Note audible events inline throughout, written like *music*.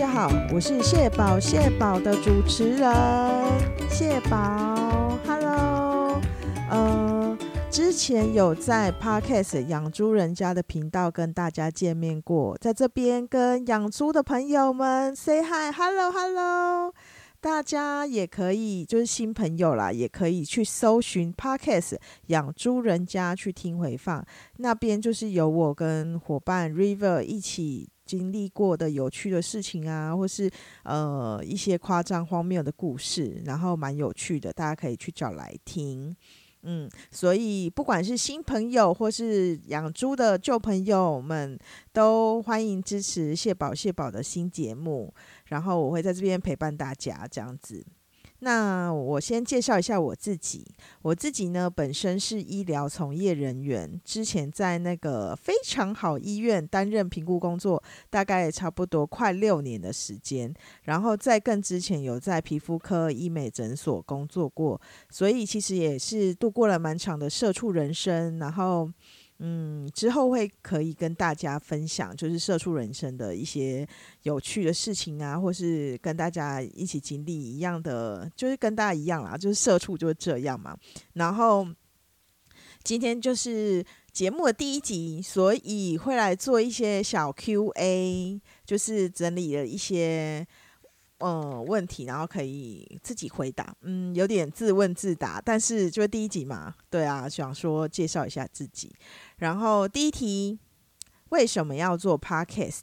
大家好，我是蟹宝蟹宝的主持人蟹宝，Hello，呃，之前有在 Podcast 养猪人家的频道跟大家见面过，在这边跟养猪的朋友们 say hi，Hello，Hello，大家也可以就是新朋友啦，也可以去搜寻 Podcast 养猪人家去听回放，那边就是有我跟伙伴 River 一起。经历过的有趣的事情啊，或是呃一些夸张荒谬的故事，然后蛮有趣的，大家可以去找来听。嗯，所以不管是新朋友或是养猪的旧朋友们，都欢迎支持蟹宝蟹宝的新节目。然后我会在这边陪伴大家，这样子。那我先介绍一下我自己。我自己呢，本身是医疗从业人员，之前在那个非常好医院担任评估工作，大概差不多快六年的时间。然后在更之前有在皮肤科医美诊所工作过，所以其实也是度过了蛮长的社畜人生。然后。嗯，之后会可以跟大家分享，就是社畜人生的一些有趣的事情啊，或是跟大家一起经历一样的，就是跟大家一样啦，就是社畜就是这样嘛。然后今天就是节目的第一集，所以会来做一些小 Q&A，就是整理了一些。嗯，问题，然后可以自己回答。嗯，有点自问自答，但是就第一集嘛，对啊，想说介绍一下自己。然后第一题，为什么要做 Podcast？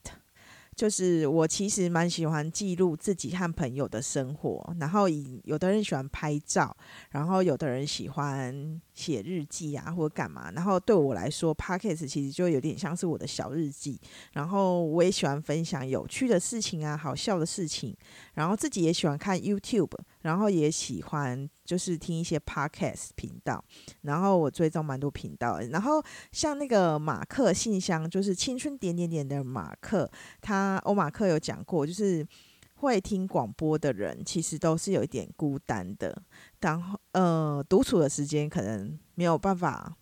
就是我其实蛮喜欢记录自己和朋友的生活，然后以有的人喜欢拍照，然后有的人喜欢写日记啊，或者干嘛。然后对我来说，podcast 其实就有点像是我的小日记。然后我也喜欢分享有趣的事情啊，好笑的事情。然后自己也喜欢看 YouTube。然后也喜欢就是听一些 podcast 频道，然后我追踪蛮多频道。然后像那个马克信箱，就是青春点点点的马克，他欧马克有讲过，就是会听广播的人其实都是有一点孤单的，然后呃独处的时间可能没有办法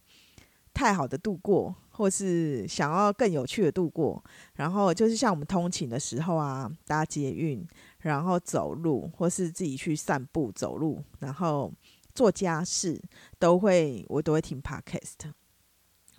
太好的度过，或是想要更有趣的度过。然后就是像我们通勤的时候啊，搭捷运。然后走路，或是自己去散步、走路，然后做家事，都会我都会听 podcast。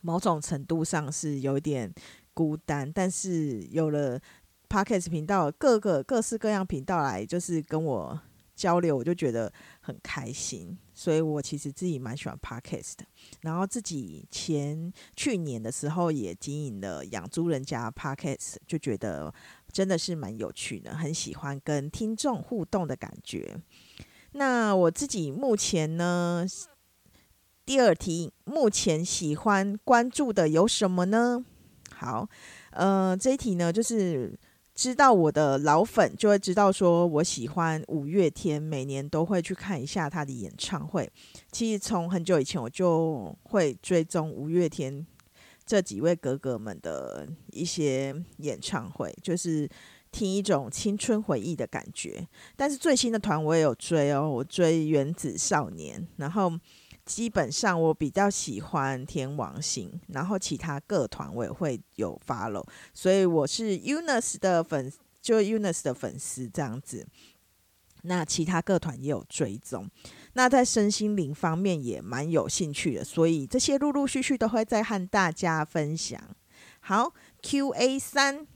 某种程度上是有点孤单，但是有了 podcast 频道，各个各式各样频道来就是跟我交流，我就觉得很开心。所以我其实自己蛮喜欢 podcast 的。然后自己前去年的时候也经营了养猪人家 podcast，就觉得。真的是蛮有趣的，很喜欢跟听众互动的感觉。那我自己目前呢，第二题，目前喜欢关注的有什么呢？好，呃，这一题呢，就是知道我的老粉就会知道，说我喜欢五月天，每年都会去看一下他的演唱会。其实从很久以前我就会追踪五月天。这几位哥哥们的一些演唱会，就是听一种青春回忆的感觉。但是最新的团我也有追哦，我追原子少年，然后基本上我比较喜欢天王星，然后其他各团我也会有 follow，所以我是 UNUS 的粉，就 UNUS 的粉丝这样子。那其他各团也有追踪。那在身心灵方面也蛮有兴趣的，所以这些陆陆续续都会再和大家分享。好，Q&A 三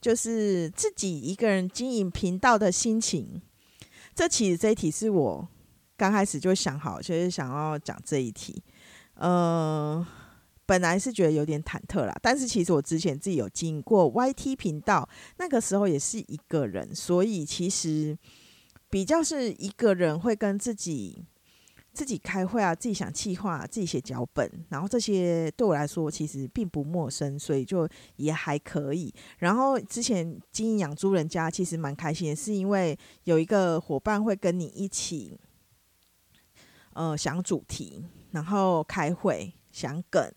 就是自己一个人经营频道的心情。这其实这一题是我刚开始就想好，就是想要讲这一题。呃，本来是觉得有点忐忑啦，但是其实我之前自己有经过 YT 频道，那个时候也是一个人，所以其实。比较是一个人会跟自己自己开会啊，自己想计划，自己写脚本，然后这些对我来说其实并不陌生，所以就也还可以。然后之前经营养猪人家其实蛮开心的，是因为有一个伙伴会跟你一起，呃，想主题，然后开会想梗。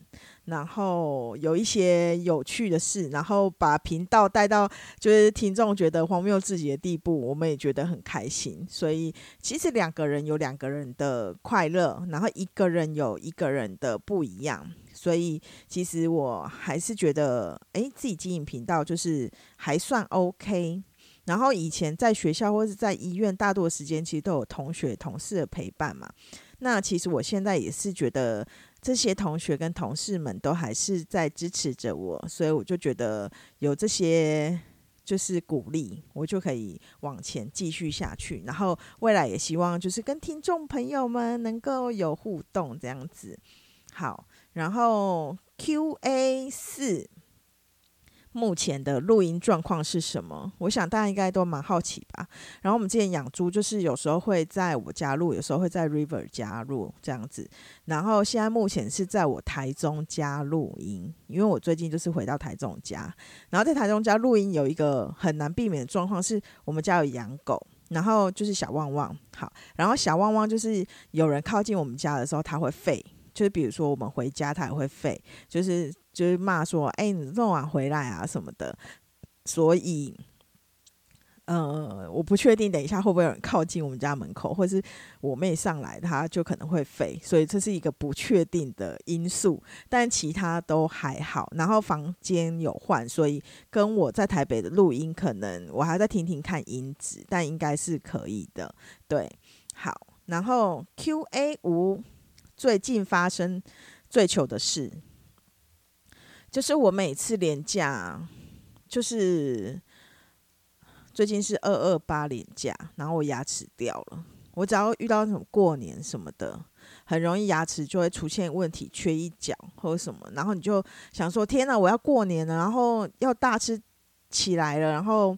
然后有一些有趣的事，然后把频道带到就是听众觉得荒谬至极的地步，我们也觉得很开心。所以其实两个人有两个人的快乐，然后一个人有一个人的不一样。所以其实我还是觉得，哎，自己经营频道就是还算 OK。然后以前在学校或者在医院，大多的时间其实都有同学同事的陪伴嘛。那其实我现在也是觉得这些同学跟同事们都还是在支持着我，所以我就觉得有这些就是鼓励，我就可以往前继续下去。然后未来也希望就是跟听众朋友们能够有互动这样子。好，然后 Q A 四。目前的录音状况是什么？我想大家应该都蛮好奇吧。然后我们之前养猪，就是有时候会在我家录，有时候会在 River 家录这样子。然后现在目前是在我台中家录音，因为我最近就是回到台中家。然后在台中家录音有一个很难避免的状况，是我们家有养狗，然后就是小旺旺。好，然后小旺旺就是有人靠近我们家的时候，它会吠。就是比如说我们回家，它也会吠，就是就是骂说，哎，你这么晚回来啊什么的。所以，呃，我不确定等一下会不会有人靠近我们家门口，或是我妹上来，它就可能会吠。所以这是一个不确定的因素，但其他都还好。然后房间有换，所以跟我在台北的录音，可能我还在听听看音质，但应该是可以的。对，好，然后 Q A 五。最近发生最糗的事，就是我每次连假，就是最近是二二八连假，然后我牙齿掉了。我只要遇到那种过年什么的，很容易牙齿就会出现问题，缺一角或者什么，然后你就想说：天哪，我要过年了，然后要大吃起来了，然后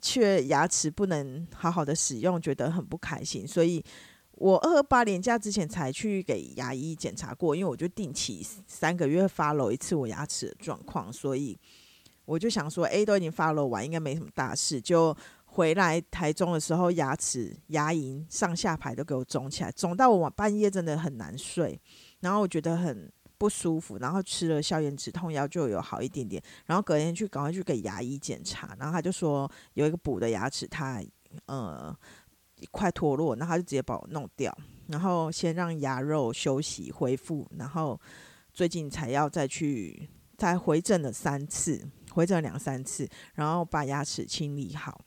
却牙齿不能好好的使用，觉得很不开心，所以。我二八年假之前才去给牙医检查过，因为我就定期三个月发了一次我牙齿的状况，所以我就想说，A 都已经发了完，应该没什么大事。就回来台中的时候，牙齿牙龈上下排都给我肿起来，肿到我半夜真的很难睡，然后我觉得很不舒服，然后吃了消炎止痛药就有好一点点，然后隔天去赶快去给牙医检查，然后他就说有一个补的牙齿，他呃。快脱落，然后他就直接把我弄掉，然后先让牙肉休息恢复，然后最近才要再去再回诊了三次，回诊两三次，然后把牙齿清理好，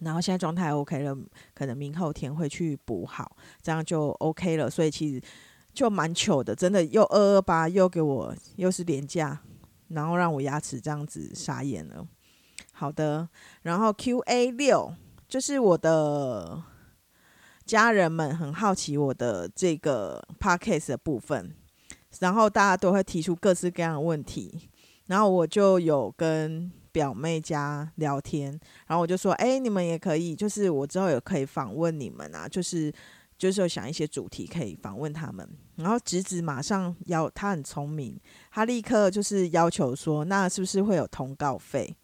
然后现在状态 OK 了，可能明后天会去补好，这样就 OK 了。所以其实就蛮糗的，真的又二二八又给我又是廉价，然后让我牙齿这样子傻眼了。好的，然后 QA 六。就是我的家人们很好奇我的这个 podcast 的部分，然后大家都会提出各式各样的问题，然后我就有跟表妹家聊天，然后我就说：“哎，你们也可以，就是我之后也可以访问你们啊，就是就是有想一些主题可以访问他们。”然后侄子马上要，他很聪明，他立刻就是要求说：“那是不是会有通告费？”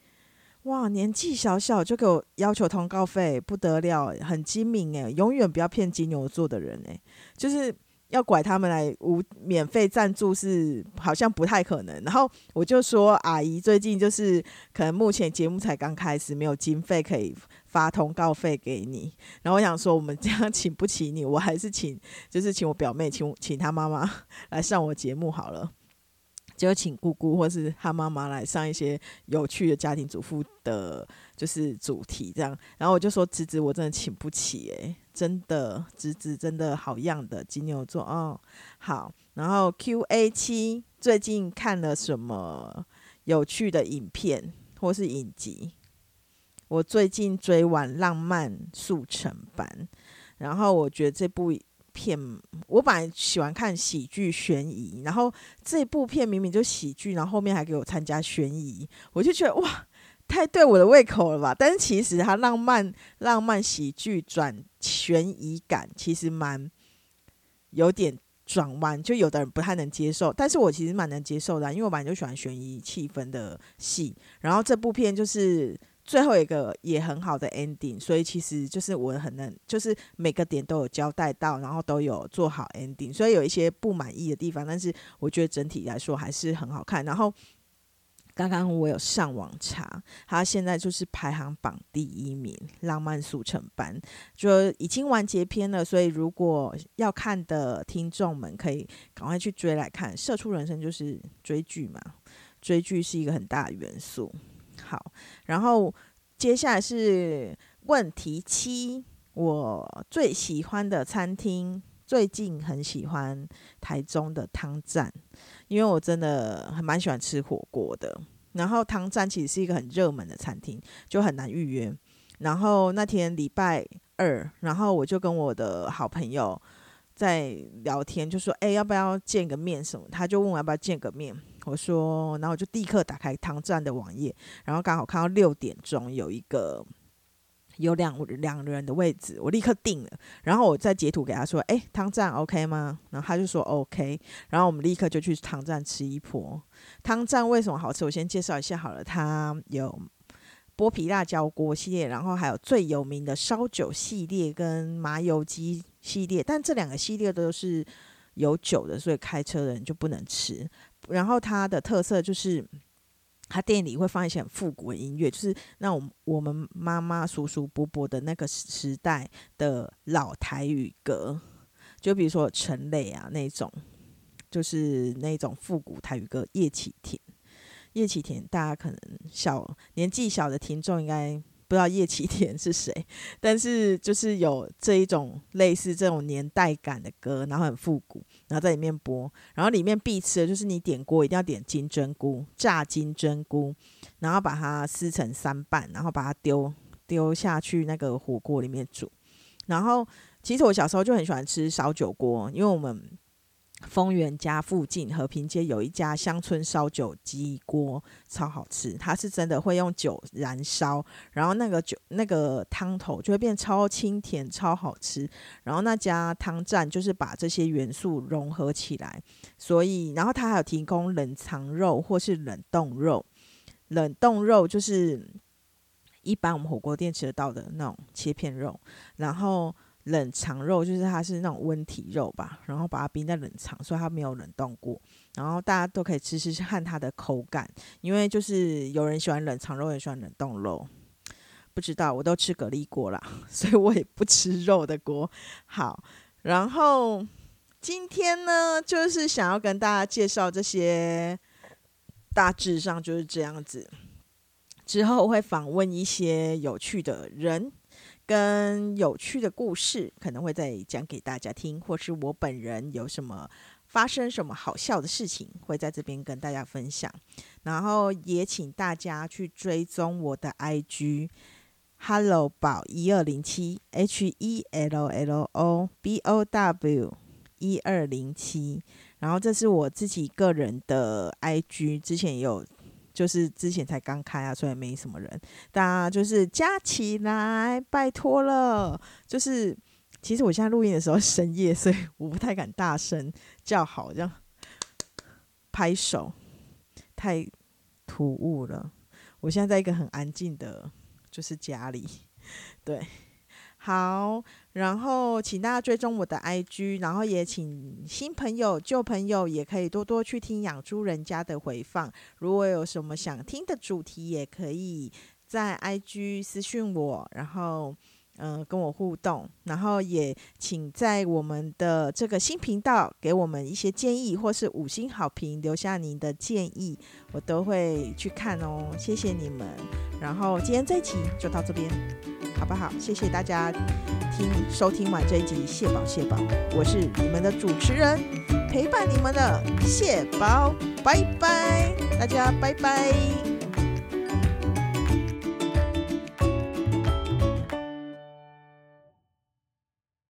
哇，年纪小小就给我要求通告费，不得了，很精明诶，永远不要骗金牛座的人诶，就是要拐他们来无免费赞助是好像不太可能。然后我就说，阿姨最近就是可能目前节目才刚开始，没有经费可以发通告费给你。然后我想说，我们这样 *laughs* 请不起你，我还是请就是请我表妹，请请她妈妈 *laughs* 来上我节目好了。就请姑姑或是他妈妈来上一些有趣的家庭主妇的，就是主题这样。然后我就说：“侄子，我真的请不起诶，真的，侄子真的好样的，金牛座哦。”好，然后 Q A 七最近看了什么有趣的影片或是影集？我最近追完《浪漫速成班》，然后我觉得这部。片我本来喜欢看喜剧悬疑，然后这部片明明就喜剧，然后后面还给我参加悬疑，我就觉得哇，太对我的胃口了吧！但是其实它浪漫浪漫喜剧转悬疑感，其实蛮有点转弯，就有的人不太能接受，但是我其实蛮能接受的，因为我本来就喜欢悬疑气氛的戏，然后这部片就是。最后一个也很好的 ending，所以其实就是我很能，就是每个点都有交代到，然后都有做好 ending，所以有一些不满意的地方，但是我觉得整体来说还是很好看。然后刚刚我有上网查，他现在就是排行榜第一名，《浪漫速成班》就已经完结篇了，所以如果要看的听众们可以赶快去追来看。《社畜人生》就是追剧嘛，追剧是一个很大的元素。好，然后接下来是问题七，我最喜欢的餐厅，最近很喜欢台中的汤站，因为我真的还蛮喜欢吃火锅的。然后汤站其实是一个很热门的餐厅，就很难预约。然后那天礼拜二，然后我就跟我的好朋友在聊天，就说：“哎，要不要见个面什么？”他就问我要不要见个面。我说，然后我就立刻打开汤站的网页，然后刚好看到六点钟有一个有两两人的位置，我立刻订了。然后我再截图给他说：“哎，汤站 OK 吗？”然后他就说 OK。然后我们立刻就去汤站吃一波。汤站为什么好吃？我先介绍一下好了，它有剥皮辣椒锅系列，然后还有最有名的烧酒系列跟麻油鸡系列，但这两个系列都是有酒的，所以开车的人就不能吃。然后它的特色就是，它店里会放一些很复古的音乐，就是那种我们妈妈、叔叔、伯伯的那个时代的老台语歌，就比如说陈磊啊那种，就是那种复古台语歌。叶启田，叶启田，大家可能小年纪小的听众应该。不知道叶启田是谁，但是就是有这一种类似这种年代感的歌，然后很复古，然后在里面剥，然后里面必吃的就是你点锅一定要点金针菇，炸金针菇，然后把它撕成三瓣，然后把它丢丢下去那个火锅里面煮。然后其实我小时候就很喜欢吃烧酒锅，因为我们。丰原家附近和平街有一家乡村烧酒鸡锅，超好吃。它是真的会用酒燃烧，然后那个酒那个汤头就会变超清甜，超好吃。然后那家汤站就是把这些元素融合起来，所以然后它还有提供冷藏肉或是冷冻肉。冷冻肉就是一般我们火锅店吃得到的那种切片肉，然后。冷藏肉就是它是那种温体肉吧，然后把它冰在冷藏，所以它没有冷冻过。然后大家都可以吃吃看它的口感，因为就是有人喜欢冷藏肉，也喜欢冷冻肉。不知道，我都吃蛤蜊锅啦，*laughs* 所以我也不吃肉的锅。好，然后今天呢，就是想要跟大家介绍这些，大致上就是这样子。之后会访问一些有趣的人。跟有趣的故事可能会再讲给大家听，或是我本人有什么发生什么好笑的事情，会在这边跟大家分享。然后也请大家去追踪我的 IG，Hello 宝一二零七 H E L L O B O W 一二零七。然后这是我自己个人的 IG，之前有。就是之前才刚开啊，所以没什么人。大家就是加起来，拜托了。就是其实我现在录音的时候 *laughs* 深夜，所以我不太敢大声叫好，这样拍手太突兀了。我现在在一个很安静的，就是家里，对。好，然后请大家追踪我的 IG，然后也请新朋友、旧朋友也可以多多去听养猪人家的回放。如果有什么想听的主题，也可以在 IG 私讯我，然后。嗯，跟我互动，然后也请在我们的这个新频道给我们一些建议，或是五星好评，留下您的建议，我都会去看哦。谢谢你们。然后今天这一期就到这边，好不好？谢谢大家听收听完这一集蟹宝蟹宝，我是你们的主持人，陪伴你们的蟹宝，拜拜，大家拜拜。